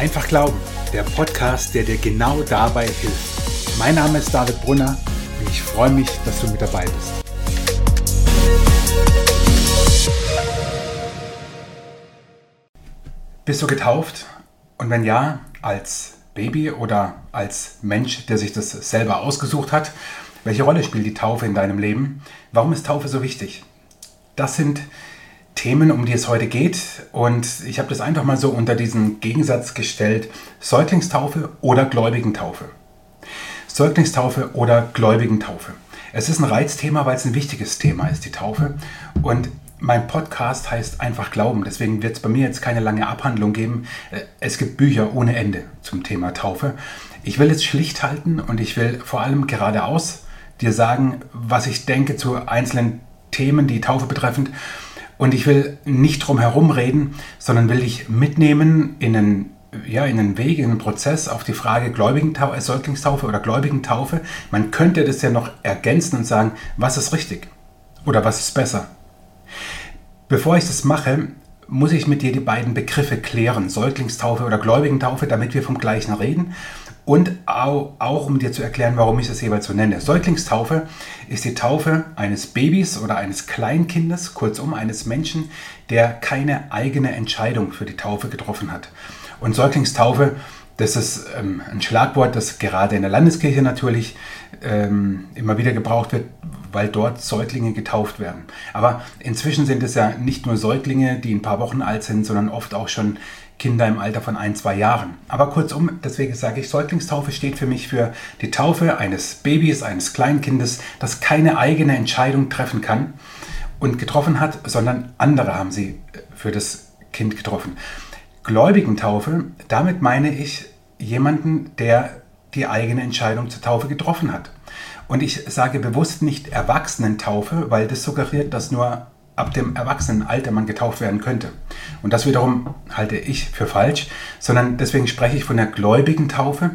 Einfach Glauben, der Podcast, der dir genau dabei hilft. Mein Name ist David Brunner und ich freue mich, dass du mit dabei bist. Bist du getauft? Und wenn ja, als Baby oder als Mensch, der sich das selber ausgesucht hat? Welche Rolle spielt die Taufe in deinem Leben? Warum ist Taufe so wichtig? Das sind Themen, um die es heute geht. Und ich habe das einfach mal so unter diesen Gegensatz gestellt. Säuglingstaufe oder Gläubigentaufe. Säuglingstaufe oder Gläubigentaufe. Es ist ein Reizthema, weil es ein wichtiges Thema ist, die Taufe. Und mein Podcast heißt einfach Glauben. Deswegen wird es bei mir jetzt keine lange Abhandlung geben. Äh, es gibt Bücher ohne Ende zum Thema Taufe. Ich will es schlicht halten und ich will vor allem geradeaus dir sagen, was ich denke zu einzelnen Themen, die Taufe betreffend. Und ich will nicht drum herum reden, sondern will dich mitnehmen in einen, ja, in einen Weg, in einen Prozess auf die Frage Gläubigentaufe, äh, Säuglingstaufe oder Gläubigentaufe. Man könnte das ja noch ergänzen und sagen, was ist richtig oder was ist besser. Bevor ich das mache, muss ich mit dir die beiden Begriffe klären, Säuglingstaufe oder Gläubigentaufe, damit wir vom gleichen reden und auch, auch, um dir zu erklären, warum ich das jeweils so nenne. Säuglingstaufe ist die Taufe eines Babys oder eines Kleinkindes, kurzum eines Menschen, der keine eigene Entscheidung für die Taufe getroffen hat. Und Säuglingstaufe, das ist ähm, ein Schlagwort, das gerade in der Landeskirche natürlich ähm, immer wieder gebraucht wird, weil dort Säuglinge getauft werden. Aber inzwischen sind es ja nicht nur Säuglinge, die ein paar Wochen alt sind, sondern oft auch schon Kinder im Alter von ein, zwei Jahren. Aber kurzum, deswegen sage ich, Säuglingstaufe steht für mich für die Taufe eines Babys, eines Kleinkindes, das keine eigene Entscheidung treffen kann und getroffen hat, sondern andere haben sie für das Kind getroffen. Gläubigentaufe, damit meine ich jemanden, der die eigene Entscheidung zur Taufe getroffen hat. Und ich sage bewusst nicht Erwachsenentaufe, weil das suggeriert, dass nur ab dem Erwachsenenalter man getauft werden könnte. Und das wiederum halte ich für falsch, sondern deswegen spreche ich von der gläubigen Taufe,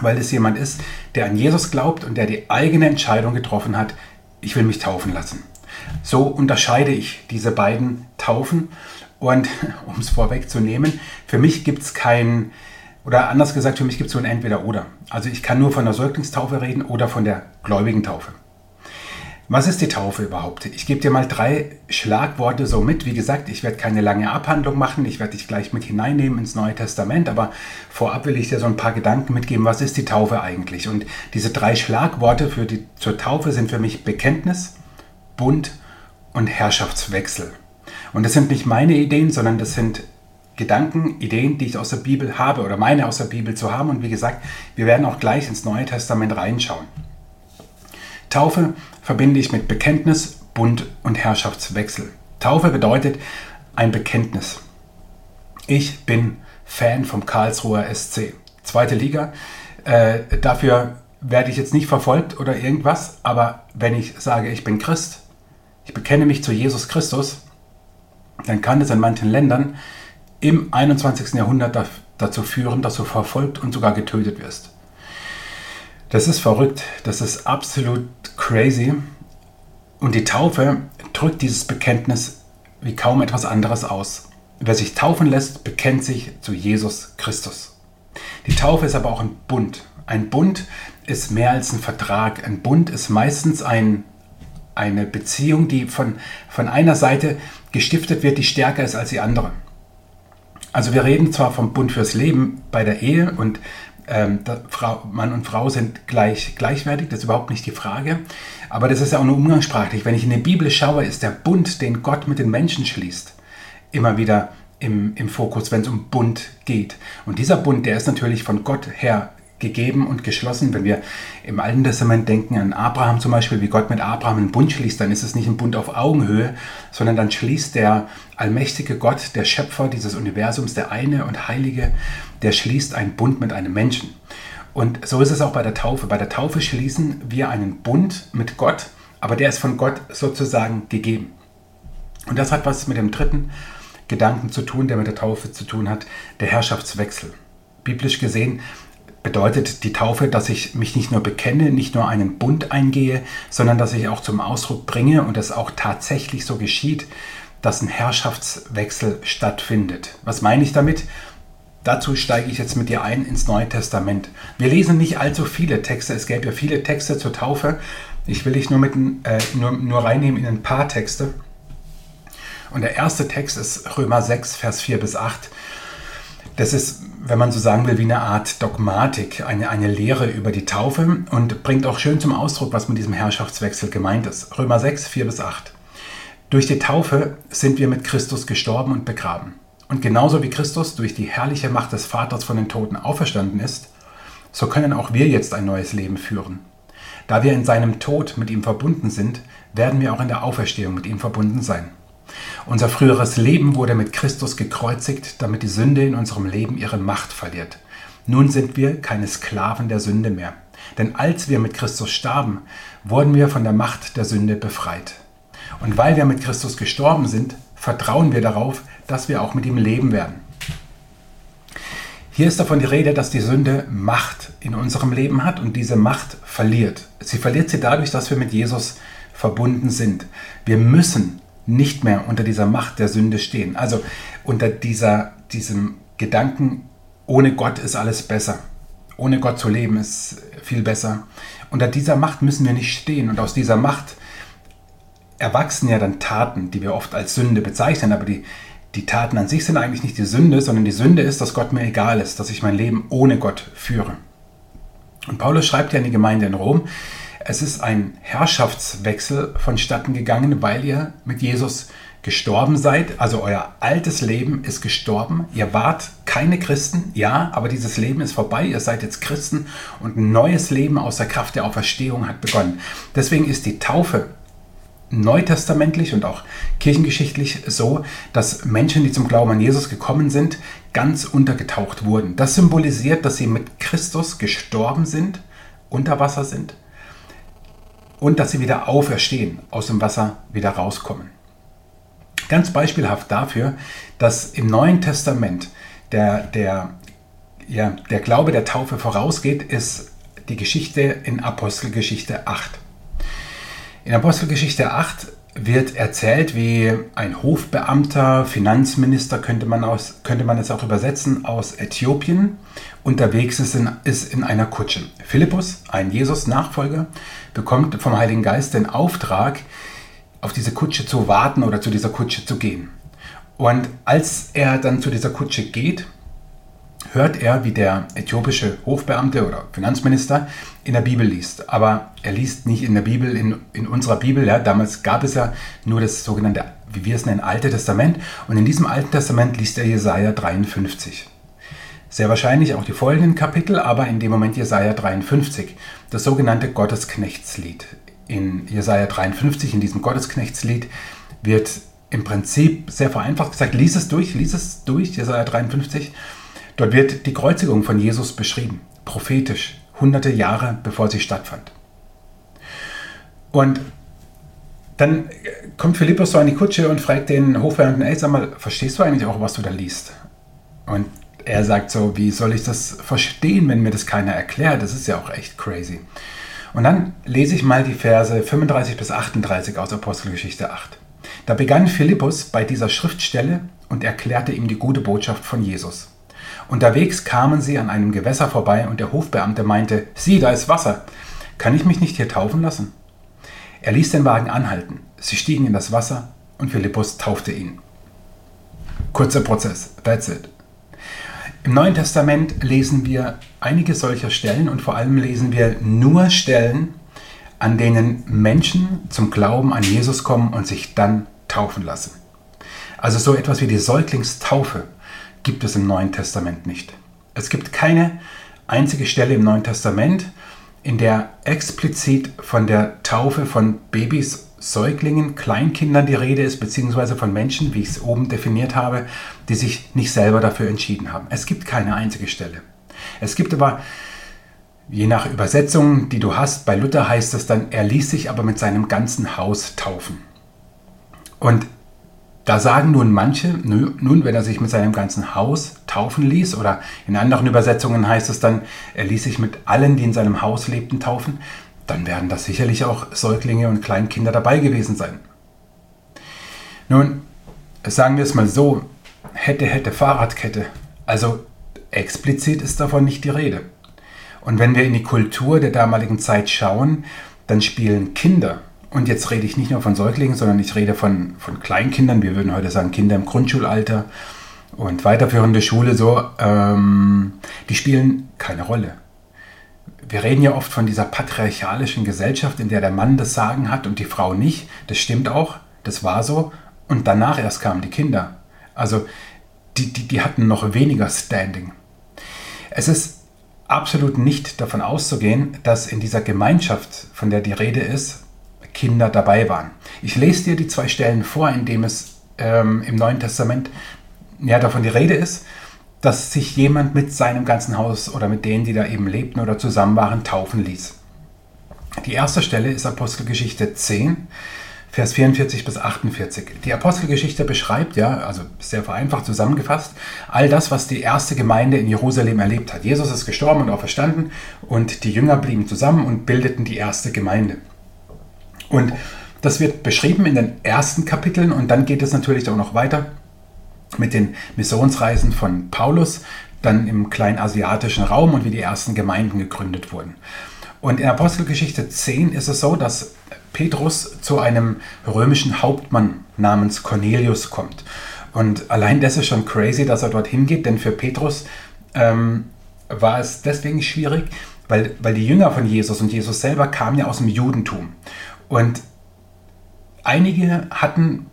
weil es jemand ist, der an Jesus glaubt und der die eigene Entscheidung getroffen hat, ich will mich taufen lassen. So unterscheide ich diese beiden Taufen und um es vorwegzunehmen, für mich gibt es kein, oder anders gesagt, für mich gibt es so ein Entweder-Oder. Also ich kann nur von der Säuglingstaufe reden oder von der gläubigen Taufe. Was ist die Taufe überhaupt? Ich gebe dir mal drei Schlagworte so mit. Wie gesagt, ich werde keine lange Abhandlung machen. Ich werde dich gleich mit hineinnehmen ins Neue Testament. Aber vorab will ich dir so ein paar Gedanken mitgeben. Was ist die Taufe eigentlich? Und diese drei Schlagworte für die, zur Taufe sind für mich Bekenntnis, Bund und Herrschaftswechsel. Und das sind nicht meine Ideen, sondern das sind Gedanken, Ideen, die ich aus der Bibel habe oder meine aus der Bibel zu haben. Und wie gesagt, wir werden auch gleich ins Neue Testament reinschauen. Taufe verbinde ich mit Bekenntnis, Bund und Herrschaftswechsel. Taufe bedeutet ein Bekenntnis. Ich bin Fan vom Karlsruher SC. Zweite Liga. Äh, dafür werde ich jetzt nicht verfolgt oder irgendwas, aber wenn ich sage, ich bin Christ, ich bekenne mich zu Jesus Christus, dann kann es in manchen Ländern im 21. Jahrhundert dazu führen, dass du verfolgt und sogar getötet wirst. Das ist verrückt, das ist absolut crazy. Und die Taufe drückt dieses Bekenntnis wie kaum etwas anderes aus. Wer sich taufen lässt, bekennt sich zu Jesus Christus. Die Taufe ist aber auch ein Bund. Ein Bund ist mehr als ein Vertrag. Ein Bund ist meistens ein, eine Beziehung, die von, von einer Seite gestiftet wird, die stärker ist als die andere. Also wir reden zwar vom Bund fürs Leben bei der Ehe und ähm, Frau, Mann und Frau sind gleich, gleichwertig, das ist überhaupt nicht die Frage. Aber das ist ja auch nur umgangssprachlich. Wenn ich in die Bibel schaue, ist der Bund, den Gott mit den Menschen schließt, immer wieder im, im Fokus, wenn es um Bund geht. Und dieser Bund, der ist natürlich von Gott her gegeben und geschlossen. Wenn wir im Alten Testament denken an Abraham zum Beispiel, wie Gott mit Abraham einen Bund schließt, dann ist es nicht ein Bund auf Augenhöhe, sondern dann schließt der allmächtige Gott, der Schöpfer dieses Universums, der eine und heilige, der schließt einen Bund mit einem Menschen. Und so ist es auch bei der Taufe. Bei der Taufe schließen wir einen Bund mit Gott, aber der ist von Gott sozusagen gegeben. Und das hat was mit dem dritten Gedanken zu tun, der mit der Taufe zu tun hat, der Herrschaftswechsel. Biblisch gesehen bedeutet die Taufe, dass ich mich nicht nur bekenne, nicht nur einen Bund eingehe, sondern dass ich auch zum Ausdruck bringe und es auch tatsächlich so geschieht, dass ein Herrschaftswechsel stattfindet. Was meine ich damit? dazu steige ich jetzt mit dir ein ins Neue Testament. Wir lesen nicht allzu viele Texte, es gäbe ja viele Texte zur Taufe. Ich will dich nur, mit, äh, nur, nur reinnehmen in ein paar Texte. Und der erste Text ist Römer 6, Vers 4 bis 8. Das ist, wenn man so sagen will, wie eine Art Dogmatik, eine, eine Lehre über die Taufe und bringt auch schön zum Ausdruck, was mit diesem Herrschaftswechsel gemeint ist. Römer 6, 4 bis 8. Durch die Taufe sind wir mit Christus gestorben und begraben. Und genauso wie Christus durch die herrliche Macht des Vaters von den Toten auferstanden ist, so können auch wir jetzt ein neues Leben führen. Da wir in seinem Tod mit ihm verbunden sind, werden wir auch in der Auferstehung mit ihm verbunden sein. Unser früheres Leben wurde mit Christus gekreuzigt, damit die Sünde in unserem Leben ihre Macht verliert. Nun sind wir keine Sklaven der Sünde mehr. Denn als wir mit Christus starben, wurden wir von der Macht der Sünde befreit. Und weil wir mit Christus gestorben sind, vertrauen wir darauf, dass wir auch mit ihm leben werden. Hier ist davon die Rede, dass die Sünde Macht in unserem Leben hat und diese Macht verliert. Sie verliert sie dadurch, dass wir mit Jesus verbunden sind. Wir müssen nicht mehr unter dieser Macht der Sünde stehen. Also unter dieser, diesem Gedanken, ohne Gott ist alles besser. Ohne Gott zu leben ist viel besser. Unter dieser Macht müssen wir nicht stehen. Und aus dieser Macht erwachsen ja dann Taten, die wir oft als Sünde bezeichnen. Aber die, die Taten an sich sind eigentlich nicht die Sünde, sondern die Sünde ist, dass Gott mir egal ist, dass ich mein Leben ohne Gott führe. Und Paulus schreibt ja in die Gemeinde in Rom, es ist ein Herrschaftswechsel vonstatten gegangen, weil ihr mit Jesus gestorben seid. Also euer altes Leben ist gestorben. Ihr wart keine Christen, ja, aber dieses Leben ist vorbei. Ihr seid jetzt Christen und ein neues Leben aus der Kraft der Auferstehung hat begonnen. Deswegen ist die Taufe neutestamentlich und auch kirchengeschichtlich so, dass Menschen, die zum Glauben an Jesus gekommen sind, ganz untergetaucht wurden. Das symbolisiert, dass sie mit Christus gestorben sind, unter Wasser sind und dass sie wieder auferstehen, aus dem Wasser wieder rauskommen. Ganz beispielhaft dafür, dass im Neuen Testament der, der, ja, der Glaube der Taufe vorausgeht, ist die Geschichte in Apostelgeschichte 8. In Apostelgeschichte 8 wird erzählt, wie ein Hofbeamter, Finanzminister könnte man, aus, könnte man es auch übersetzen, aus Äthiopien unterwegs ist in, ist in einer Kutsche. Philippus, ein Jesus-Nachfolger, bekommt vom Heiligen Geist den Auftrag, auf diese Kutsche zu warten oder zu dieser Kutsche zu gehen. Und als er dann zu dieser Kutsche geht, hört er, wie der äthiopische Hofbeamte oder Finanzminister in der Bibel liest. Aber er liest nicht in der Bibel, in, in unserer Bibel. Ja. Damals gab es ja nur das sogenannte, wie wir es nennen, Alte Testament. Und in diesem Alten Testament liest er Jesaja 53. Sehr wahrscheinlich auch die folgenden Kapitel, aber in dem Moment Jesaja 53, das sogenannte Gottesknechtslied. In Jesaja 53, in diesem Gottesknechtslied, wird im Prinzip sehr vereinfacht gesagt, lies es durch, lies es durch, Jesaja 53. Dort wird die Kreuzigung von Jesus beschrieben, prophetisch, hunderte Jahre bevor sie stattfand. Und dann kommt Philippus so an die Kutsche und fragt den Hofbeamten, ey, sag mal, verstehst du eigentlich auch, was du da liest? Und er sagt so, wie soll ich das verstehen, wenn mir das keiner erklärt? Das ist ja auch echt crazy. Und dann lese ich mal die Verse 35 bis 38 aus Apostelgeschichte 8. Da begann Philippus bei dieser Schriftstelle und erklärte ihm die gute Botschaft von Jesus. Unterwegs kamen sie an einem Gewässer vorbei und der Hofbeamte meinte, sieh, da ist Wasser. Kann ich mich nicht hier taufen lassen? Er ließ den Wagen anhalten. Sie stiegen in das Wasser und Philippus taufte ihn. Kurzer Prozess, that's it. Im Neuen Testament lesen wir einige solcher Stellen und vor allem lesen wir nur Stellen, an denen Menschen zum Glauben an Jesus kommen und sich dann taufen lassen. Also so etwas wie die Säuglingstaufe gibt es im Neuen Testament nicht. Es gibt keine einzige Stelle im Neuen Testament, in der explizit von der Taufe von Babys, Säuglingen, Kleinkindern die Rede ist, beziehungsweise von Menschen, wie ich es oben definiert habe, die sich nicht selber dafür entschieden haben. Es gibt keine einzige Stelle. Es gibt aber, je nach Übersetzung, die du hast, bei Luther heißt es dann, er ließ sich aber mit seinem ganzen Haus taufen. Und da sagen nun manche, nun, wenn er sich mit seinem ganzen Haus taufen ließ, oder in anderen Übersetzungen heißt es dann, er ließ sich mit allen, die in seinem Haus lebten, taufen, dann werden da sicherlich auch Säuglinge und Kleinkinder dabei gewesen sein. Nun, sagen wir es mal so, hätte, hätte, Fahrradkette. Also explizit ist davon nicht die Rede. Und wenn wir in die Kultur der damaligen Zeit schauen, dann spielen Kinder, und jetzt rede ich nicht nur von Säuglingen, sondern ich rede von, von Kleinkindern, wir würden heute sagen Kinder im Grundschulalter und weiterführende Schule so, ähm, die spielen keine Rolle. Wir reden ja oft von dieser patriarchalischen Gesellschaft, in der der Mann das Sagen hat und die Frau nicht. Das stimmt auch, das war so. Und danach erst kamen die Kinder. Also die, die, die hatten noch weniger Standing. Es ist absolut nicht davon auszugehen, dass in dieser Gemeinschaft, von der die Rede ist, Kinder dabei waren. Ich lese dir die zwei Stellen vor, in dem es ähm, im Neuen Testament ja, davon die Rede ist, dass sich jemand mit seinem ganzen Haus oder mit denen, die da eben lebten oder zusammen waren, taufen ließ. Die erste Stelle ist Apostelgeschichte 10, Vers 44 bis 48. Die Apostelgeschichte beschreibt ja, also sehr vereinfacht zusammengefasst, all das, was die erste Gemeinde in Jerusalem erlebt hat. Jesus ist gestorben und auferstanden und die Jünger blieben zusammen und bildeten die erste Gemeinde. Und das wird beschrieben in den ersten Kapiteln und dann geht es natürlich auch noch weiter mit den Missionsreisen von Paulus, dann im kleinasiatischen Raum und wie die ersten Gemeinden gegründet wurden. Und in Apostelgeschichte 10 ist es so, dass Petrus zu einem römischen Hauptmann namens Cornelius kommt. Und allein das ist schon crazy, dass er dorthin geht, denn für Petrus ähm, war es deswegen schwierig, weil, weil die Jünger von Jesus und Jesus selber kamen ja aus dem Judentum. Und einige hatten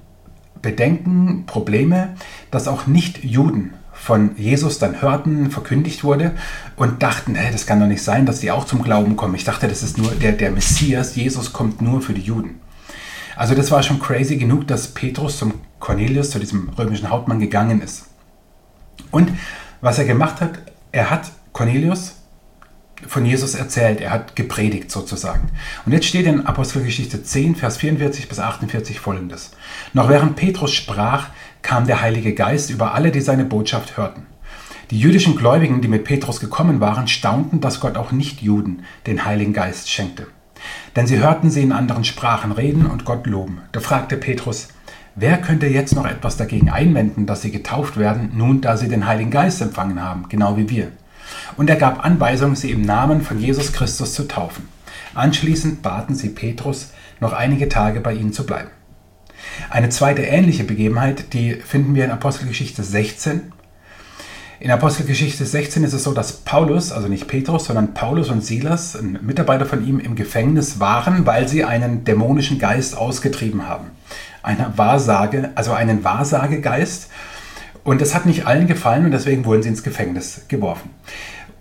Bedenken, Probleme, dass auch Nicht-Juden von Jesus dann hörten, verkündigt wurde und dachten, hey, das kann doch nicht sein, dass die auch zum Glauben kommen. Ich dachte, das ist nur der, der Messias, Jesus kommt nur für die Juden. Also das war schon crazy genug, dass Petrus zum Cornelius, zu diesem römischen Hauptmann gegangen ist. Und was er gemacht hat, er hat Cornelius von Jesus erzählt, er hat gepredigt sozusagen. Und jetzt steht in Apostelgeschichte 10, Vers 44 bis 48 folgendes. Noch während Petrus sprach, kam der Heilige Geist über alle, die seine Botschaft hörten. Die jüdischen Gläubigen, die mit Petrus gekommen waren, staunten, dass Gott auch Nicht-Juden den Heiligen Geist schenkte. Denn sie hörten sie in anderen Sprachen reden und Gott loben. Da fragte Petrus, wer könnte jetzt noch etwas dagegen einwenden, dass sie getauft werden, nun da sie den Heiligen Geist empfangen haben, genau wie wir? Und er gab Anweisung, sie im Namen von Jesus Christus zu taufen. Anschließend baten sie Petrus, noch einige Tage bei ihnen zu bleiben. Eine zweite ähnliche Begebenheit, die finden wir in Apostelgeschichte 16. In Apostelgeschichte 16 ist es so, dass Paulus, also nicht Petrus, sondern Paulus und Silas, ein Mitarbeiter von ihm, im Gefängnis waren, weil sie einen dämonischen Geist ausgetrieben haben. Eine Wahrsage, also einen Wahrsagegeist. Und das hat nicht allen gefallen und deswegen wurden sie ins Gefängnis geworfen.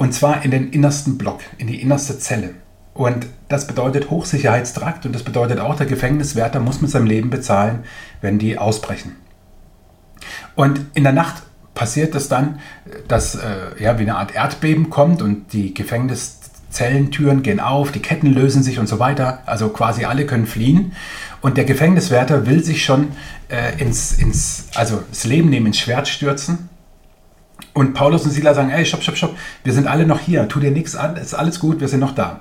Und zwar in den innersten Block, in die innerste Zelle. Und das bedeutet Hochsicherheitstrakt und das bedeutet auch, der Gefängniswärter muss mit seinem Leben bezahlen, wenn die ausbrechen. Und in der Nacht passiert es dann, dass äh, ja, wie eine Art Erdbeben kommt und die Gefängniszellentüren gehen auf, die Ketten lösen sich und so weiter. Also quasi alle können fliehen. Und der Gefängniswärter will sich schon äh, ins, ins, also das Leben nehmen, ins Schwert stürzen. Und Paulus und Silas sagen, ey, stopp, stopp, stopp, wir sind alle noch hier, tu dir nichts an, ist alles gut, wir sind noch da.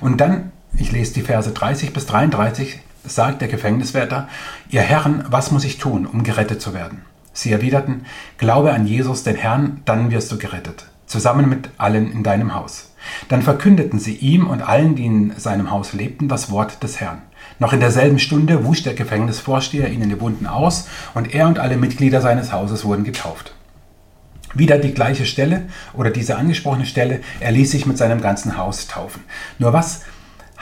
Und dann, ich lese die Verse 30 bis 33, sagt der Gefängniswärter, ihr Herren, was muss ich tun, um gerettet zu werden? Sie erwiderten, glaube an Jesus, den Herrn, dann wirst du gerettet, zusammen mit allen in deinem Haus. Dann verkündeten sie ihm und allen, die in seinem Haus lebten, das Wort des Herrn. Noch in derselben Stunde wusch der Gefängnisvorsteher ihnen die Wunden aus und er und alle Mitglieder seines Hauses wurden getauft. Wieder die gleiche Stelle oder diese angesprochene Stelle, er ließ sich mit seinem ganzen Haus taufen. Nur was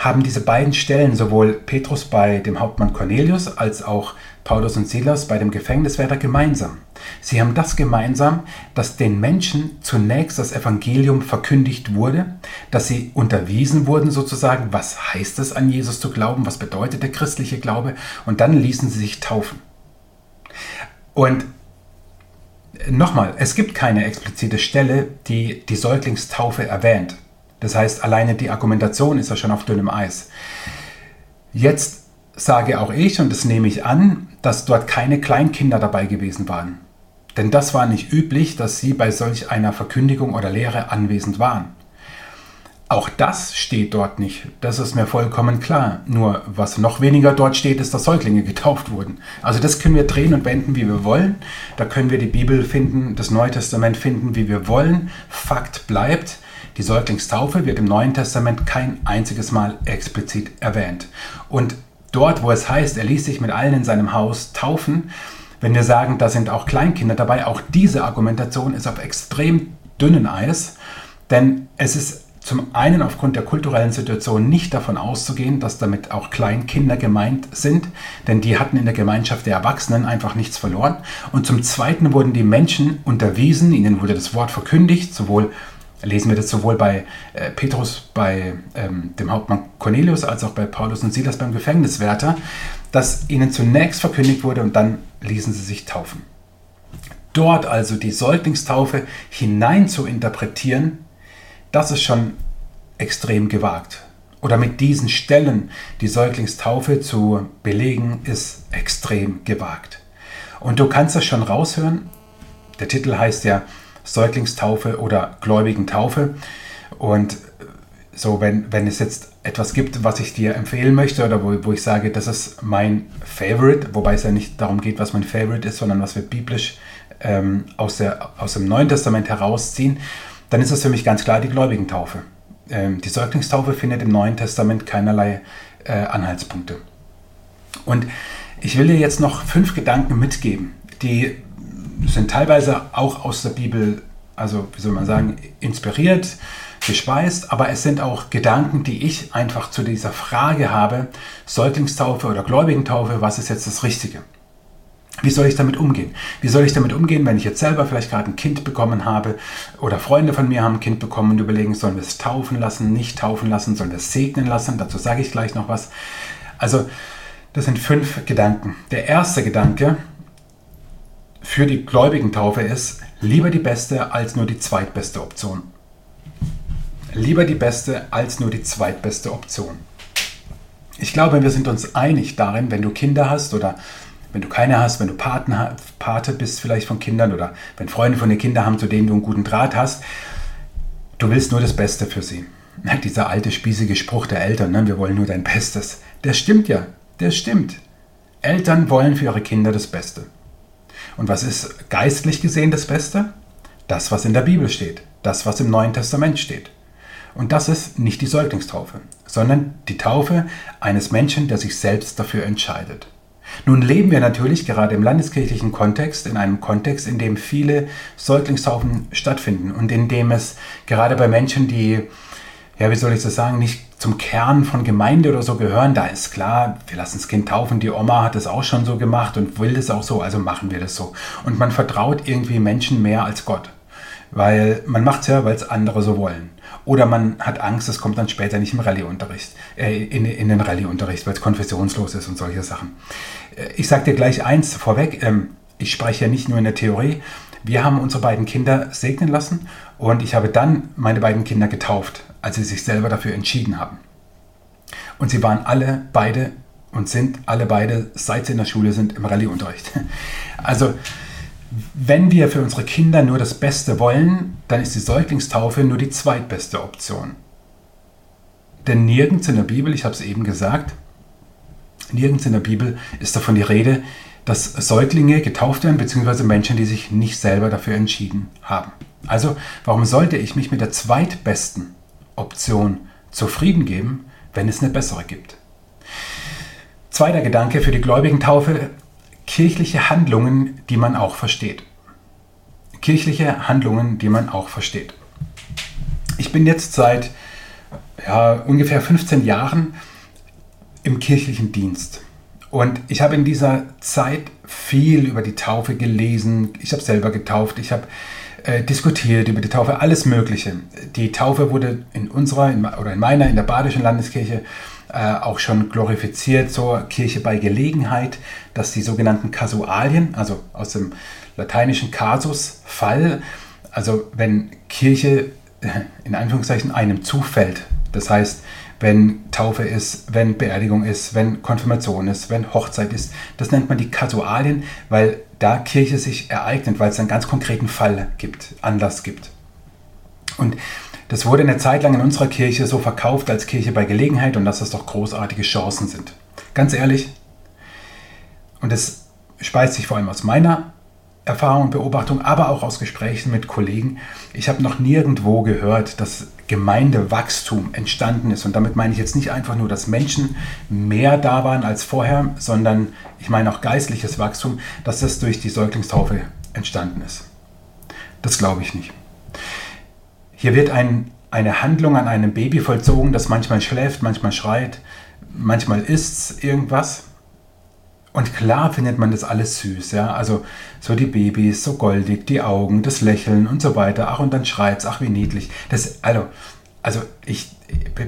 haben diese beiden Stellen, sowohl Petrus bei dem Hauptmann Cornelius als auch Paulus und Silas bei dem Gefängniswärter gemeinsam? Sie haben das gemeinsam, dass den Menschen zunächst das Evangelium verkündigt wurde, dass sie unterwiesen wurden sozusagen, was heißt es an Jesus zu glauben, was bedeutet der christliche Glaube und dann ließen sie sich taufen. Und nochmal, es gibt keine explizite Stelle, die die Säuglingstaufe erwähnt. Das heißt, alleine die Argumentation ist ja schon auf dünnem Eis. Jetzt sage auch ich, und das nehme ich an, dass dort keine Kleinkinder dabei gewesen waren. Denn das war nicht üblich, dass sie bei solch einer Verkündigung oder Lehre anwesend waren. Auch das steht dort nicht. Das ist mir vollkommen klar. Nur was noch weniger dort steht, ist, dass Säuglinge getauft wurden. Also das können wir drehen und wenden, wie wir wollen. Da können wir die Bibel finden, das Neue Testament finden, wie wir wollen. Fakt bleibt, die Säuglingstaufe wird im Neuen Testament kein einziges Mal explizit erwähnt. Und dort, wo es heißt, er ließ sich mit allen in seinem Haus taufen, wenn wir sagen, da sind auch Kleinkinder dabei, auch diese Argumentation ist auf extrem dünnen Eis, denn es ist zum einen aufgrund der kulturellen Situation nicht davon auszugehen, dass damit auch Kleinkinder gemeint sind, denn die hatten in der Gemeinschaft der Erwachsenen einfach nichts verloren. Und zum zweiten wurden die Menschen unterwiesen, ihnen wurde das Wort verkündigt, sowohl lesen wir das sowohl bei äh, Petrus, bei ähm, dem Hauptmann Cornelius, als auch bei Paulus und Silas beim Gefängniswärter, dass ihnen zunächst verkündigt wurde und dann ließen sie sich taufen. Dort also die Säuglingstaufe hinein zu interpretieren, das ist schon extrem gewagt. Oder mit diesen Stellen die Säuglingstaufe zu belegen, ist extrem gewagt. Und du kannst das schon raushören. Der Titel heißt ja Säuglingstaufe oder Gläubigentaufe. Und so, wenn, wenn es jetzt etwas gibt, was ich dir empfehlen möchte oder wo, wo ich sage, das ist mein Favorite, wobei es ja nicht darum geht, was mein Favorite ist, sondern was wir biblisch ähm, aus, der, aus dem Neuen Testament herausziehen, dann ist es für mich ganz klar die Gläubigentaufe. Ähm, die Säuglingstaufe findet im Neuen Testament keinerlei äh, Anhaltspunkte. Und ich will dir jetzt noch fünf Gedanken mitgeben, die sind teilweise auch aus der Bibel, also wie soll man sagen, inspiriert, gespeist, aber es sind auch Gedanken, die ich einfach zu dieser Frage habe, Säuglingstaufe oder Gläubigentaufe, was ist jetzt das Richtige? Wie soll ich damit umgehen? Wie soll ich damit umgehen, wenn ich jetzt selber vielleicht gerade ein Kind bekommen habe oder Freunde von mir haben ein Kind bekommen und überlegen, sollen wir es taufen lassen, nicht taufen lassen, sollen wir es segnen lassen? Dazu sage ich gleich noch was. Also, das sind fünf Gedanken. Der erste Gedanke für die gläubigen Taufe ist, lieber die beste als nur die zweitbeste Option. Lieber die beste als nur die zweitbeste Option. Ich glaube, wir sind uns einig darin, wenn du Kinder hast oder wenn du keine hast, wenn du Paten, Pate bist vielleicht von Kindern oder wenn Freunde von den Kindern haben, zu denen du einen guten Draht hast, du willst nur das Beste für sie. Dieser alte spießige Spruch der Eltern, ne? wir wollen nur dein Bestes. Der stimmt ja, der stimmt. Eltern wollen für ihre Kinder das Beste. Und was ist geistlich gesehen das Beste? Das, was in der Bibel steht, das, was im Neuen Testament steht. Und das ist nicht die Säuglingstaufe, sondern die Taufe eines Menschen, der sich selbst dafür entscheidet. Nun leben wir natürlich gerade im landeskirchlichen Kontext, in einem Kontext, in dem viele Säuglingstaufen stattfinden und in dem es gerade bei Menschen, die, ja, wie soll ich das sagen, nicht zum Kern von Gemeinde oder so gehören, da ist klar, wir lassen das Kind taufen, die Oma hat es auch schon so gemacht und will das auch so, also machen wir das so. Und man vertraut irgendwie Menschen mehr als Gott, weil man macht es ja, weil es andere so wollen. Oder man hat Angst, es kommt dann später nicht im Rallyeunterricht, äh, in, in den Rallyeunterricht, weil es konfessionslos ist und solche Sachen. Äh, ich sage dir gleich eins vorweg, ähm, ich spreche ja nicht nur in der Theorie. Wir haben unsere beiden Kinder segnen lassen und ich habe dann meine beiden Kinder getauft, als sie sich selber dafür entschieden haben. Und sie waren alle beide und sind alle beide, seit sie in der Schule sind, im Rallyeunterricht. Also wenn wir für unsere Kinder nur das Beste wollen, dann ist die Säuglingstaufe nur die zweitbeste Option. Denn nirgends in der Bibel, ich habe es eben gesagt, nirgends in der Bibel ist davon die Rede, dass Säuglinge getauft werden, beziehungsweise Menschen, die sich nicht selber dafür entschieden haben. Also, warum sollte ich mich mit der zweitbesten Option zufrieden geben, wenn es eine bessere gibt? Zweiter Gedanke für die gläubigen Taufe kirchliche Handlungen, die man auch versteht. Kirchliche Handlungen, die man auch versteht. Ich bin jetzt seit ja, ungefähr 15 Jahren im kirchlichen Dienst. Und ich habe in dieser Zeit viel über die Taufe gelesen. Ich habe selber getauft. Ich habe äh, diskutiert über die Taufe, alles Mögliche. Die Taufe wurde in unserer in, oder in meiner, in der Badischen Landeskirche äh, auch schon glorifiziert zur Kirche bei Gelegenheit, dass die sogenannten Kasualien, also aus dem lateinischen Kasus, Fall, also wenn Kirche äh, in Anführungszeichen einem zufällt, das heißt, wenn Taufe ist, wenn Beerdigung ist, wenn Konfirmation ist, wenn Hochzeit ist, das nennt man die Kasualien, weil da Kirche sich ereignet, weil es einen ganz konkreten Fall gibt, Anlass gibt. Und Das wurde eine Zeit lang in unserer Kirche so verkauft als Kirche bei Gelegenheit und dass das doch großartige Chancen sind. Ganz ehrlich, und das speist sich vor allem aus meiner Erfahrung und Beobachtung, aber auch aus Gesprächen mit Kollegen. Ich habe noch nirgendwo gehört, dass Gemeindewachstum entstanden ist. Und damit meine ich jetzt nicht einfach nur, dass Menschen mehr da waren als vorher, sondern ich meine auch geistliches Wachstum, dass das durch die Säuglingstaufe entstanden ist. Das glaube ich nicht. Hier wird ein, eine Handlung an einem Baby vollzogen, das manchmal schläft, manchmal schreit, manchmal isst irgendwas. Und klar findet man das alles süß, ja. Also so die Babys, so goldig, die Augen, das Lächeln und so weiter. Ach, und dann schreit's, ach, wie niedlich. Das, also, also ich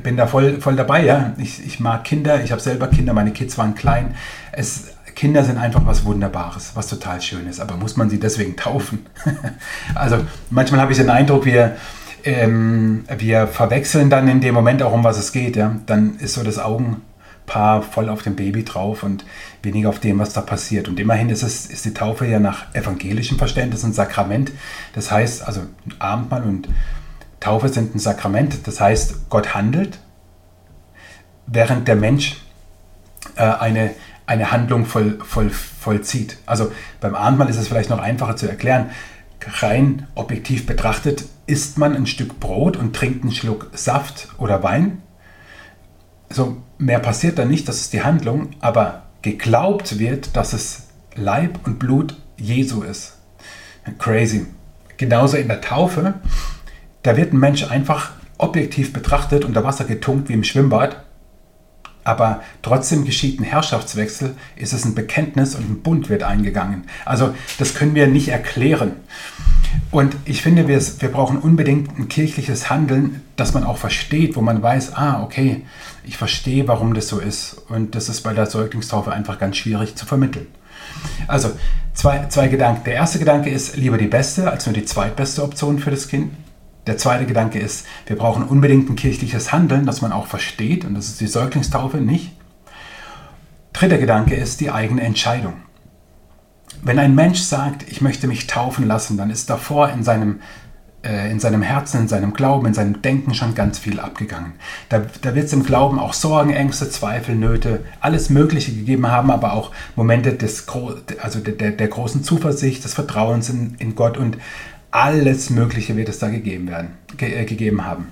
bin da voll, voll dabei, ja. Ich, ich mag Kinder, ich habe selber Kinder, meine Kids waren klein. Es, Kinder sind einfach was Wunderbares, was total Schönes. Aber muss man sie deswegen taufen? also manchmal habe ich den Eindruck, wir, ähm, wir verwechseln dann in dem Moment auch, um was es geht. Ja? Dann ist so das Augen Paar voll auf dem Baby drauf und weniger auf dem, was da passiert. Und immerhin ist, es, ist die Taufe ja nach evangelischem Verständnis ein Sakrament. Das heißt, also Abendmahl und Taufe sind ein Sakrament. Das heißt, Gott handelt, während der Mensch äh, eine, eine Handlung voll, voll, vollzieht. Also beim Abendmahl ist es vielleicht noch einfacher zu erklären. Rein objektiv betrachtet isst man ein Stück Brot und trinkt einen Schluck Saft oder Wein so mehr passiert da nicht, das ist die Handlung, aber geglaubt wird, dass es Leib und Blut Jesu ist. Crazy. Genauso in der Taufe, da wird ein Mensch einfach objektiv betrachtet unter Wasser getunkt wie im Schwimmbad, aber trotzdem geschieht ein Herrschaftswechsel, ist es ein Bekenntnis und ein Bund wird eingegangen. Also das können wir nicht erklären. Und ich finde, wir, wir brauchen unbedingt ein kirchliches Handeln, das man auch versteht, wo man weiß, ah, okay, ich verstehe, warum das so ist. Und das ist bei der Säuglingstaufe einfach ganz schwierig zu vermitteln. Also, zwei, zwei Gedanken. Der erste Gedanke ist lieber die beste als nur die zweitbeste Option für das Kind. Der zweite Gedanke ist, wir brauchen unbedingt ein kirchliches Handeln, das man auch versteht. Und das ist die Säuglingstaufe nicht. Dritter Gedanke ist die eigene Entscheidung. Wenn ein Mensch sagt, ich möchte mich taufen lassen, dann ist davor in seinem, äh, in seinem Herzen, in seinem Glauben, in seinem Denken schon ganz viel abgegangen. Da, da wird es im Glauben auch Sorgen, Ängste, Zweifel, Nöte, alles Mögliche gegeben haben, aber auch Momente des, also der, der großen Zuversicht, des Vertrauens in, in Gott und alles Mögliche wird es da gegeben, werden, ge äh, gegeben haben.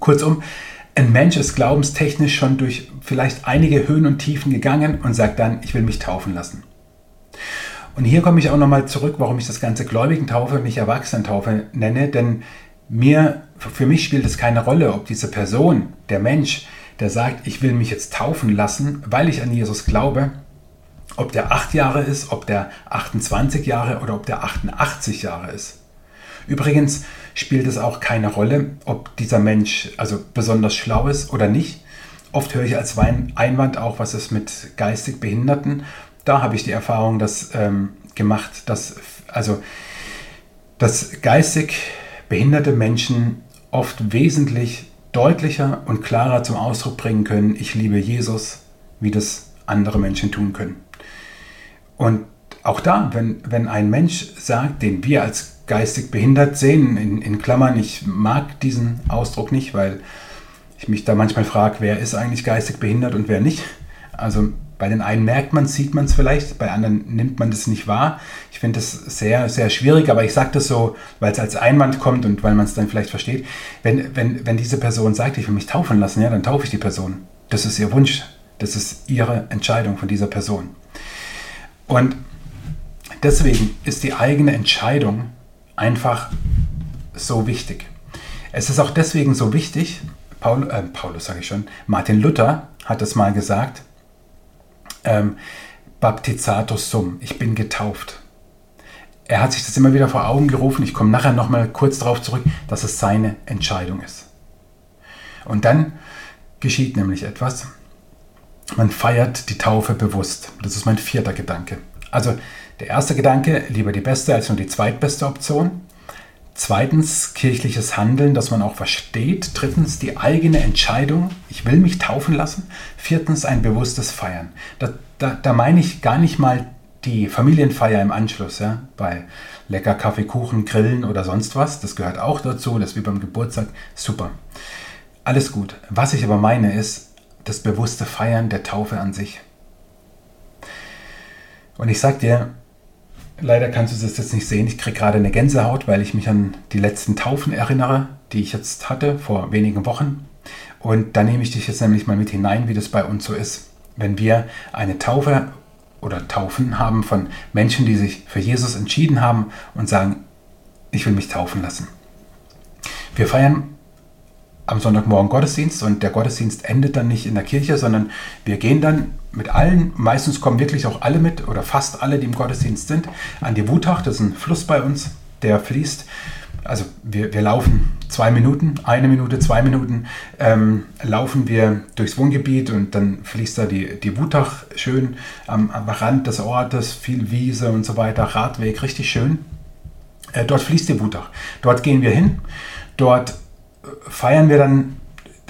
Kurzum, ein Mensch ist glaubenstechnisch schon durch vielleicht einige Höhen und Tiefen gegangen und sagt dann, ich will mich taufen lassen. Und hier komme ich auch nochmal zurück, warum ich das ganze Gläubigentaufe nicht Erwachsenentaufe nenne, denn mir, für mich spielt es keine Rolle, ob diese Person, der Mensch, der sagt, ich will mich jetzt taufen lassen, weil ich an Jesus glaube, ob der 8 Jahre ist, ob der 28 Jahre oder ob der 88 Jahre ist. Übrigens spielt es auch keine Rolle, ob dieser Mensch also besonders schlau ist oder nicht. Oft höre ich als Einwand auch, was ist mit geistig Behinderten da habe ich die Erfahrung dass, ähm, gemacht, dass, also, dass geistig behinderte Menschen oft wesentlich deutlicher und klarer zum Ausdruck bringen können, ich liebe Jesus, wie das andere Menschen tun können. Und auch da, wenn, wenn ein Mensch sagt, den wir als geistig behindert sehen, in, in Klammern, ich mag diesen Ausdruck nicht, weil ich mich da manchmal frage, wer ist eigentlich geistig behindert und wer nicht. Also bei den einen merkt man sieht man es vielleicht, bei anderen nimmt man das nicht wahr. Ich finde das sehr, sehr schwierig, aber ich sage das so, weil es als Einwand kommt und weil man es dann vielleicht versteht. Wenn, wenn, wenn diese Person sagt, ich will mich taufen lassen, ja, dann taufe ich die Person. Das ist ihr Wunsch. Das ist ihre Entscheidung von dieser Person. Und deswegen ist die eigene Entscheidung einfach so wichtig. Es ist auch deswegen so wichtig, Paul, äh, Paulus sage ich schon, Martin Luther hat es mal gesagt, ähm, Baptizatus sum, ich bin getauft. Er hat sich das immer wieder vor Augen gerufen. Ich komme nachher nochmal kurz darauf zurück, dass es seine Entscheidung ist. Und dann geschieht nämlich etwas. Man feiert die Taufe bewusst. Das ist mein vierter Gedanke. Also der erste Gedanke, lieber die beste als nur die zweitbeste Option. Zweitens kirchliches Handeln, das man auch versteht. Drittens die eigene Entscheidung, ich will mich taufen lassen. Viertens ein bewusstes Feiern. Da, da, da meine ich gar nicht mal die Familienfeier im Anschluss, ja, bei lecker Kaffee, Kuchen, Grillen oder sonst was, das gehört auch dazu, das ist wie beim Geburtstag, super. Alles gut. Was ich aber meine ist das bewusste Feiern der Taufe an sich. Und ich sag dir, leider kannst du das jetzt nicht sehen, ich kriege gerade eine Gänsehaut, weil ich mich an die letzten Taufen erinnere, die ich jetzt hatte vor wenigen Wochen. Und da nehme ich dich jetzt nämlich mal mit hinein, wie das bei uns so ist. Wenn wir eine Taufe oder Taufen haben von Menschen, die sich für Jesus entschieden haben und sagen, ich will mich taufen lassen. Wir feiern am Sonntagmorgen Gottesdienst und der Gottesdienst endet dann nicht in der Kirche, sondern wir gehen dann mit allen, meistens kommen wirklich auch alle mit oder fast alle, die im Gottesdienst sind, an die Wutach, das ist ein Fluss bei uns, der fließt also wir, wir laufen zwei Minuten, eine Minute, zwei Minuten, ähm, laufen wir durchs Wohngebiet und dann fließt da die, die Wutach schön am, am Rand des Ortes, viel Wiese und so weiter, Radweg, richtig schön. Äh, dort fließt die Wutach. Dort gehen wir hin, dort feiern wir dann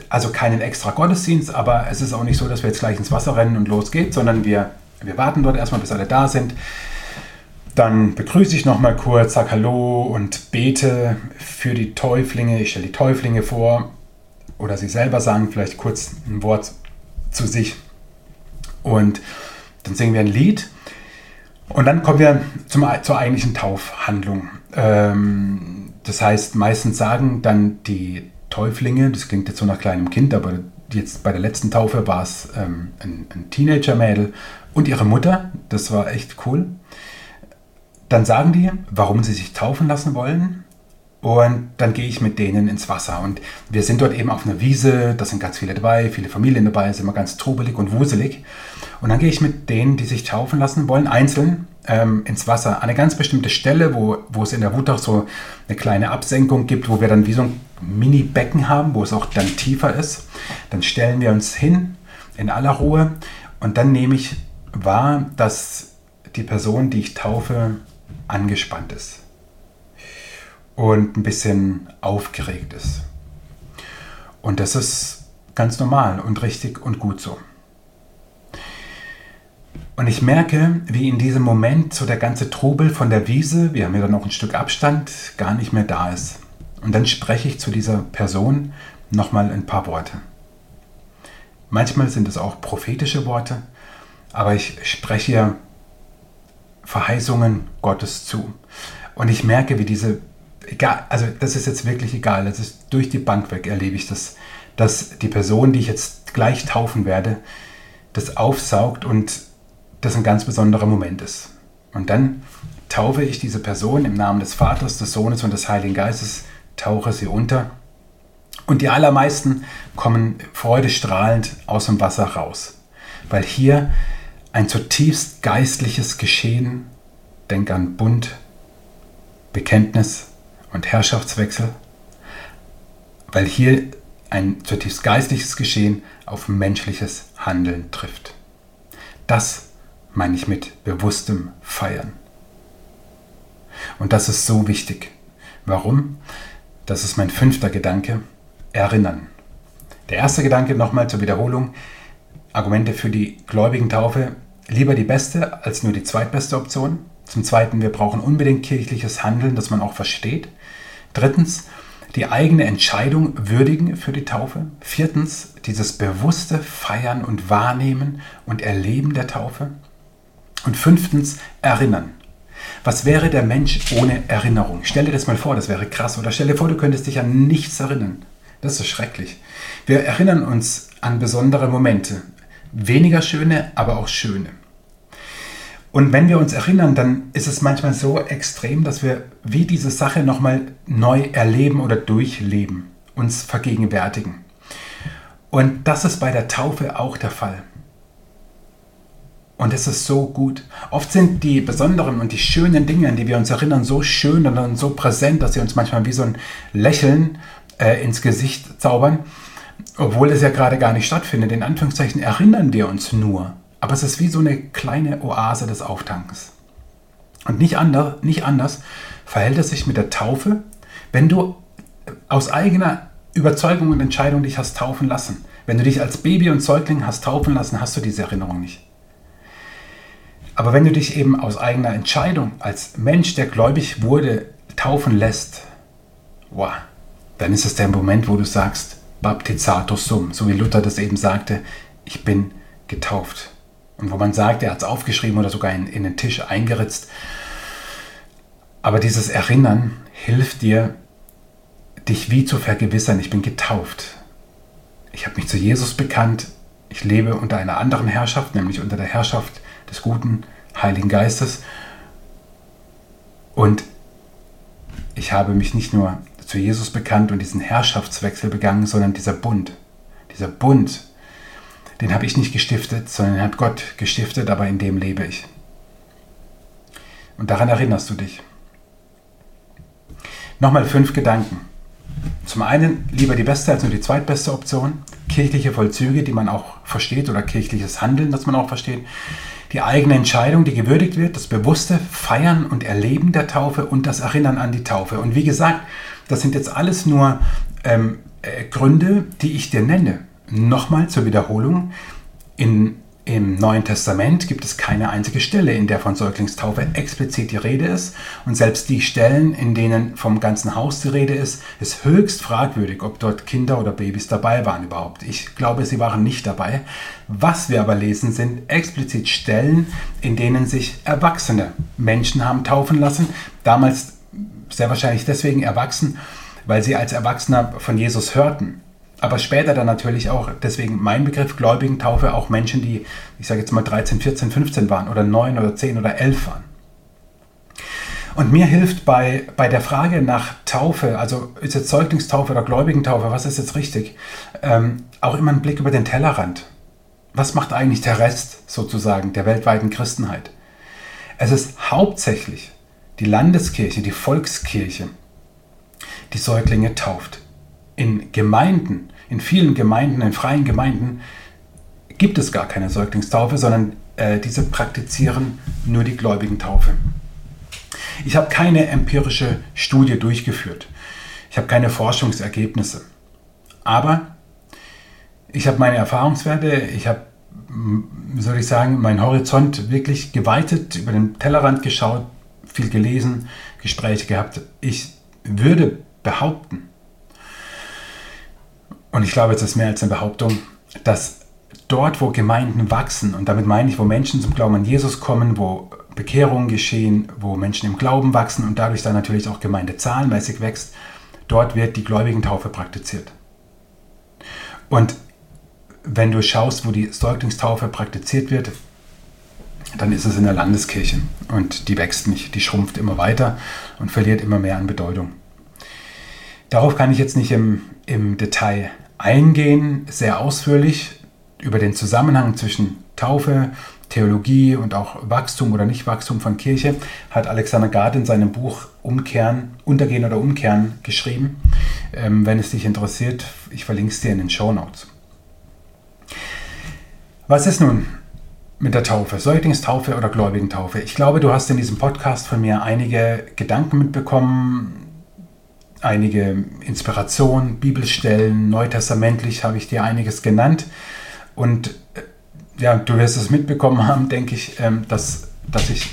also keinen extra Gottesdienst, aber es ist auch nicht so, dass wir jetzt gleich ins Wasser rennen und los geht's, sondern wir, wir warten dort erstmal, bis alle da sind. Dann begrüße ich nochmal kurz, sage Hallo und bete für die Täuflinge. Ich stelle die Täuflinge vor oder sie selber sagen vielleicht kurz ein Wort zu sich. Und dann singen wir ein Lied. Und dann kommen wir zum, zur eigentlichen Taufhandlung. Ähm, das heißt, meistens sagen dann die Täuflinge, das klingt jetzt so nach kleinem Kind, aber jetzt bei der letzten Taufe war es ähm, ein, ein Teenager-Mädel und ihre Mutter. Das war echt cool. Dann sagen die, warum sie sich taufen lassen wollen. Und dann gehe ich mit denen ins Wasser. Und wir sind dort eben auf einer Wiese, da sind ganz viele dabei, viele Familien dabei, ist immer ganz trubelig und wuselig. Und dann gehe ich mit denen, die sich taufen lassen wollen, einzeln ähm, ins Wasser. An eine ganz bestimmte Stelle, wo, wo es in der Wut auch so eine kleine Absenkung gibt, wo wir dann wie so ein Mini-Becken haben, wo es auch dann tiefer ist. Dann stellen wir uns hin in aller Ruhe und dann nehme ich wahr, dass die Person, die ich taufe, angespannt ist und ein bisschen aufgeregt ist. Und das ist ganz normal und richtig und gut so. Und ich merke, wie in diesem Moment so der ganze Trubel von der Wiese, wir haben ja dann noch ein Stück Abstand, gar nicht mehr da ist. Und dann spreche ich zu dieser Person nochmal ein paar Worte. Manchmal sind es auch prophetische Worte, aber ich spreche ja Verheißungen Gottes zu. Und ich merke, wie diese, egal, also das ist jetzt wirklich egal, das ist durch die Bank weg erlebe ich das, dass die Person, die ich jetzt gleich taufen werde, das aufsaugt und das ein ganz besonderer Moment ist. Und dann taufe ich diese Person im Namen des Vaters, des Sohnes und des Heiligen Geistes, tauche sie unter. Und die allermeisten kommen freudestrahlend aus dem Wasser raus, weil hier ein zutiefst geistliches Geschehen, denk an Bund, Bekenntnis und Herrschaftswechsel, weil hier ein zutiefst geistliches Geschehen auf menschliches Handeln trifft. Das meine ich mit bewusstem Feiern. Und das ist so wichtig. Warum? Das ist mein fünfter Gedanke. Erinnern. Der erste Gedanke nochmal zur Wiederholung. Argumente für die gläubigen Taufe, lieber die beste als nur die zweitbeste Option. Zum Zweiten, wir brauchen unbedingt kirchliches Handeln, das man auch versteht. Drittens, die eigene Entscheidung würdigen für die Taufe. Viertens, dieses bewusste Feiern und Wahrnehmen und Erleben der Taufe. Und fünftens, erinnern. Was wäre der Mensch ohne Erinnerung? Stell dir das mal vor, das wäre krass. Oder stell dir vor, du könntest dich an nichts erinnern. Das ist schrecklich. Wir erinnern uns an besondere Momente, weniger schöne, aber auch schöne. Und wenn wir uns erinnern, dann ist es manchmal so extrem, dass wir wie diese Sache nochmal neu erleben oder durchleben, uns vergegenwärtigen. Und das ist bei der Taufe auch der Fall. Und es ist so gut. Oft sind die besonderen und die schönen Dinge, an die wir uns erinnern, so schön und so präsent, dass sie uns manchmal wie so ein Lächeln äh, ins Gesicht zaubern obwohl es ja gerade gar nicht stattfindet, in Anführungszeichen erinnern wir uns nur. Aber es ist wie so eine kleine Oase des Auftankens. Und nicht, ander, nicht anders verhält es sich mit der Taufe, wenn du aus eigener Überzeugung und Entscheidung dich hast taufen lassen. Wenn du dich als Baby und Säugling hast taufen lassen, hast du diese Erinnerung nicht. Aber wenn du dich eben aus eigener Entscheidung als Mensch, der gläubig wurde, taufen lässt, wow, dann ist es der Moment, wo du sagst, Baptizato sum, so wie Luther das eben sagte, ich bin getauft. Und wo man sagt, er hat es aufgeschrieben oder sogar in, in den Tisch eingeritzt. Aber dieses Erinnern hilft dir, dich wie zu vergewissern, ich bin getauft. Ich habe mich zu Jesus bekannt, ich lebe unter einer anderen Herrschaft, nämlich unter der Herrschaft des guten Heiligen Geistes. Und ich habe mich nicht nur zu Jesus bekannt und diesen Herrschaftswechsel begangen, sondern dieser Bund, dieser Bund, den habe ich nicht gestiftet, sondern hat Gott gestiftet, aber in dem lebe ich. Und daran erinnerst du dich. Nochmal fünf Gedanken. Zum einen lieber die beste als nur die zweitbeste Option. Kirchliche Vollzüge, die man auch versteht, oder kirchliches Handeln, das man auch versteht die eigene Entscheidung, die gewürdigt wird, das bewusste Feiern und Erleben der Taufe und das Erinnern an die Taufe. Und wie gesagt, das sind jetzt alles nur ähm, äh, Gründe, die ich dir nenne. Nochmal zur Wiederholung. In im Neuen Testament gibt es keine einzige Stelle, in der von Säuglingstaufe explizit die Rede ist. Und selbst die Stellen, in denen vom ganzen Haus die Rede ist, ist höchst fragwürdig, ob dort Kinder oder Babys dabei waren überhaupt. Ich glaube, sie waren nicht dabei. Was wir aber lesen, sind explizit Stellen, in denen sich erwachsene Menschen haben taufen lassen. Damals sehr wahrscheinlich deswegen erwachsen, weil sie als Erwachsener von Jesus hörten aber später dann natürlich auch, deswegen mein Begriff Gläubigen Taufe, auch Menschen, die, ich sage jetzt mal 13, 14, 15 waren oder 9 oder 10 oder 11 waren. Und mir hilft bei, bei der Frage nach Taufe, also ist jetzt Säuglingstaufe oder Gläubigentaufe, was ist jetzt richtig, ähm, auch immer ein Blick über den Tellerrand. Was macht eigentlich der Rest sozusagen der weltweiten Christenheit? Es ist hauptsächlich die Landeskirche, die Volkskirche, die Säuglinge tauft in Gemeinden, in vielen Gemeinden, in freien Gemeinden, gibt es gar keine Säuglingstaufe, sondern äh, diese praktizieren nur die gläubigen Taufe. Ich habe keine empirische Studie durchgeführt. Ich habe keine Forschungsergebnisse. Aber ich habe meine Erfahrungswerte, ich habe, wie soll ich sagen, meinen Horizont wirklich geweitet, über den Tellerrand geschaut, viel gelesen, Gespräche gehabt. Ich würde behaupten, und ich glaube, es ist mehr als eine Behauptung, dass dort, wo Gemeinden wachsen, und damit meine ich, wo Menschen zum Glauben an Jesus kommen, wo Bekehrungen geschehen, wo Menschen im Glauben wachsen und dadurch dann natürlich auch Gemeinde zahlenmäßig wächst, dort wird die Gläubigentaufe praktiziert. Und wenn du schaust, wo die Säuglingstaufe praktiziert wird, dann ist es in der Landeskirche und die wächst nicht, die schrumpft immer weiter und verliert immer mehr an Bedeutung. Darauf kann ich jetzt nicht im, im Detail eingehen, sehr ausführlich über den Zusammenhang zwischen Taufe, Theologie und auch Wachstum oder Nichtwachstum von Kirche hat Alexander Gard in seinem Buch Umkehren, Untergehen oder Umkehren geschrieben. Ähm, wenn es dich interessiert, ich verlinke es dir in den Show Notes. Was ist nun mit der Taufe, Säuglingstaufe oder Gläubigentaufe? Ich glaube, du hast in diesem Podcast von mir einige Gedanken mitbekommen, einige Inspirationen, Bibelstellen, neutestamentlich habe ich dir einiges genannt. Und äh, ja, du wirst es mitbekommen haben, denke ich, ähm, dass, dass ich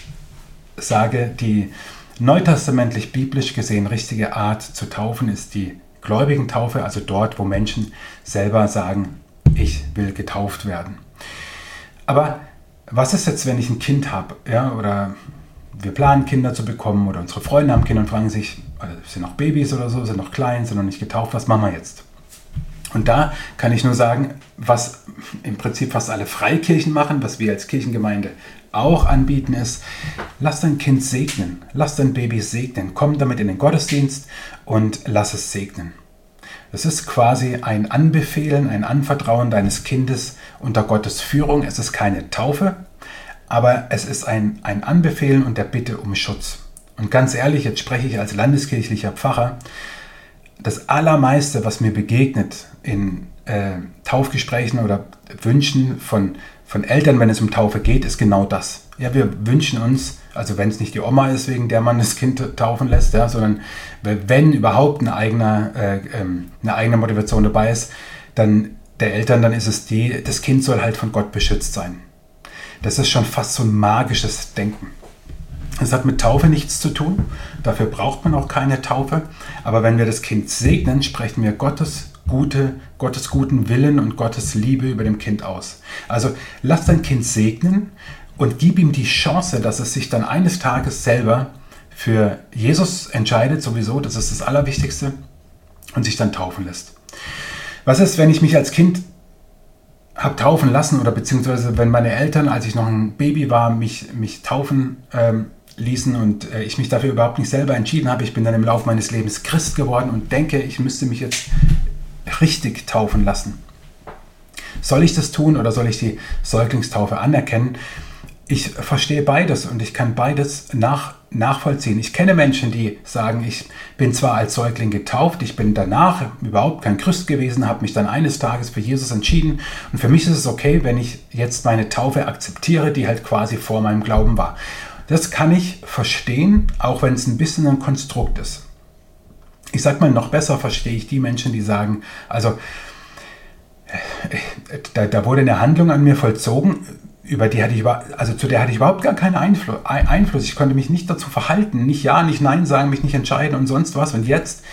sage, die neutestamentlich biblisch gesehen richtige Art zu taufen ist die gläubigen Taufe, also dort, wo Menschen selber sagen, ich will getauft werden. Aber was ist jetzt, wenn ich ein Kind habe, ja, oder wir planen Kinder zu bekommen oder unsere Freunde haben Kinder und fragen sich, also sind noch Babys oder so, sind noch klein, sind noch nicht getauft, was machen wir jetzt? Und da kann ich nur sagen, was im Prinzip fast alle Freikirchen machen, was wir als Kirchengemeinde auch anbieten, ist, lass dein Kind segnen, lass dein Baby segnen, komm damit in den Gottesdienst und lass es segnen. Das ist quasi ein Anbefehlen, ein Anvertrauen deines Kindes unter Gottes Führung. Es ist keine Taufe, aber es ist ein, ein Anbefehlen und der Bitte um Schutz. Und ganz ehrlich, jetzt spreche ich als landeskirchlicher Pfarrer, das Allermeiste, was mir begegnet in äh, Taufgesprächen oder Wünschen von, von Eltern, wenn es um Taufe geht, ist genau das. Ja, wir wünschen uns, also wenn es nicht die Oma ist, wegen der man das Kind taufen lässt, ja, sondern wenn überhaupt eine eigene, äh, ähm, eine eigene Motivation dabei ist, dann der Eltern, dann ist es die, das Kind soll halt von Gott beschützt sein. Das ist schon fast so ein magisches Denken. Es hat mit Taufe nichts zu tun, dafür braucht man auch keine Taufe, aber wenn wir das Kind segnen, sprechen wir Gottes gute, Gottes guten Willen und Gottes Liebe über dem Kind aus. Also lass dein Kind segnen und gib ihm die Chance, dass es sich dann eines Tages selber für Jesus entscheidet, sowieso, das ist das Allerwichtigste, und sich dann taufen lässt. Was ist, wenn ich mich als Kind habe taufen lassen oder beziehungsweise wenn meine Eltern, als ich noch ein Baby war, mich, mich taufen ähm, ließen und äh, ich mich dafür überhaupt nicht selber entschieden habe. Ich bin dann im Laufe meines Lebens Christ geworden und denke, ich müsste mich jetzt richtig taufen lassen. Soll ich das tun oder soll ich die Säuglingstaufe anerkennen? Ich verstehe beides und ich kann beides nach, nachvollziehen. Ich kenne Menschen, die sagen, ich bin zwar als Säugling getauft, ich bin danach überhaupt kein Christ gewesen, habe mich dann eines Tages für Jesus entschieden und für mich ist es okay, wenn ich jetzt meine Taufe akzeptiere, die halt quasi vor meinem Glauben war. Das kann ich verstehen, auch wenn es ein bisschen ein Konstrukt ist. Ich sag mal, noch besser verstehe ich die Menschen, die sagen, also äh, da, da wurde eine Handlung an mir vollzogen, über die hatte ich also zu der hatte ich überhaupt gar keinen Einfluss. Ich konnte mich nicht dazu verhalten, nicht ja, nicht nein sagen, mich nicht entscheiden und sonst was. Und jetzt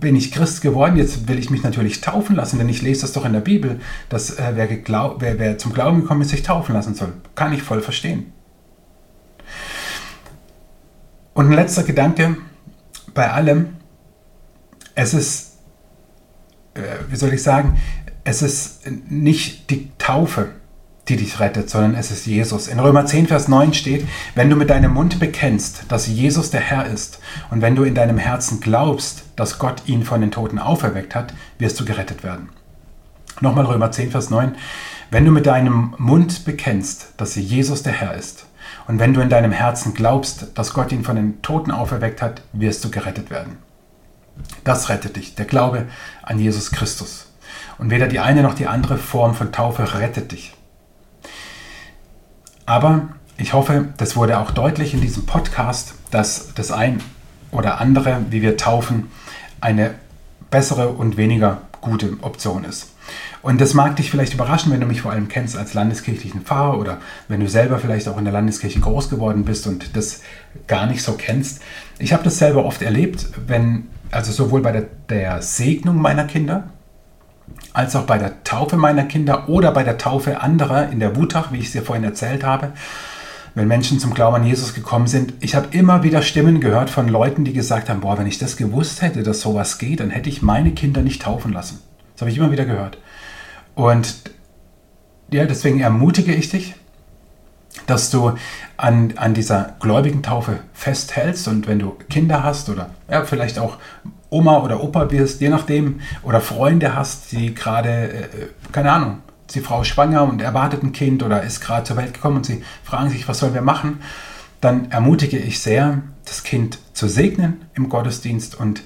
bin ich Christ geworden, jetzt will ich mich natürlich taufen lassen, denn ich lese das doch in der Bibel, dass äh, wer, wer, wer zum Glauben gekommen ist, sich taufen lassen soll. Kann ich voll verstehen. Und ein letzter Gedanke bei allem, es ist, äh, wie soll ich sagen, es ist nicht die Taufe, die dich rettet, sondern es ist Jesus. In Römer 10, Vers 9 steht, wenn du mit deinem Mund bekennst, dass Jesus der Herr ist und wenn du in deinem Herzen glaubst, dass Gott ihn von den Toten auferweckt hat, wirst du gerettet werden. Nochmal Römer 10, Vers 9, wenn du mit deinem Mund bekennst, dass Jesus der Herr ist und wenn du in deinem Herzen glaubst, dass Gott ihn von den Toten auferweckt hat, wirst du gerettet werden. Das rettet dich, der Glaube an Jesus Christus. Und weder die eine noch die andere Form von Taufe rettet dich. Aber ich hoffe, das wurde auch deutlich in diesem Podcast, dass das ein oder andere, wie wir taufen, eine bessere und weniger gute Option ist. Und das mag dich vielleicht überraschen, wenn du mich vor allem kennst als landeskirchlichen Pfarrer oder wenn du selber vielleicht auch in der Landeskirche groß geworden bist und das gar nicht so kennst. Ich habe das selber oft erlebt, wenn, also sowohl bei der, der Segnung meiner Kinder, als auch bei der Taufe meiner Kinder oder bei der Taufe anderer in der Wutach, wie ich es dir vorhin erzählt habe, wenn Menschen zum Glauben an Jesus gekommen sind. Ich habe immer wieder Stimmen gehört von Leuten, die gesagt haben, boah, wenn ich das gewusst hätte, dass sowas geht, dann hätte ich meine Kinder nicht taufen lassen. Das habe ich immer wieder gehört. Und ja, deswegen ermutige ich dich, dass du an, an dieser gläubigen Taufe festhältst und wenn du Kinder hast oder ja, vielleicht auch Oma oder Opa wirst, je nachdem, oder Freunde hast, die gerade, äh, keine Ahnung, ist die Frau schwanger und erwartet ein Kind oder ist gerade zur Welt gekommen und sie fragen sich, was sollen wir machen, dann ermutige ich sehr, das Kind zu segnen im Gottesdienst und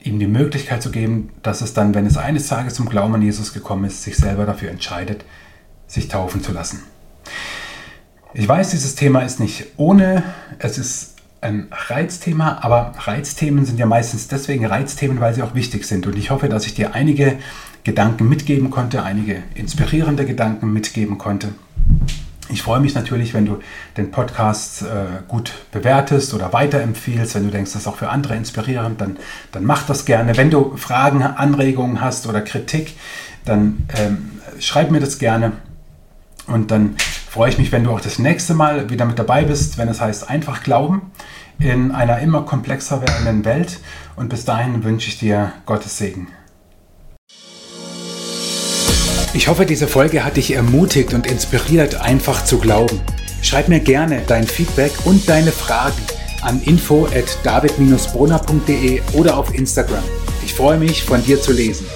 ihm die Möglichkeit zu geben, dass es dann, wenn es eines Tages zum Glauben an Jesus gekommen ist, sich selber dafür entscheidet, sich taufen zu lassen. Ich weiß, dieses Thema ist nicht ohne, es ist ein Reizthema, aber Reizthemen sind ja meistens deswegen Reizthemen, weil sie auch wichtig sind. Und ich hoffe, dass ich dir einige Gedanken mitgeben konnte, einige inspirierende Gedanken mitgeben konnte. Ich freue mich natürlich, wenn du den Podcast äh, gut bewertest oder weiterempfiehlst. Wenn du denkst, das ist auch für andere inspirierend, dann, dann mach das gerne. Wenn du Fragen, Anregungen hast oder Kritik, dann ähm, schreib mir das gerne. Und dann freue ich mich, wenn du auch das nächste Mal wieder mit dabei bist, wenn es heißt einfach glauben in einer immer komplexer werdenden Welt. Und bis dahin wünsche ich dir Gottes Segen. Ich hoffe, diese Folge hat dich ermutigt und inspiriert, einfach zu glauben. Schreib mir gerne dein Feedback und deine Fragen an info at david-brunner.de oder auf Instagram. Ich freue mich, von dir zu lesen.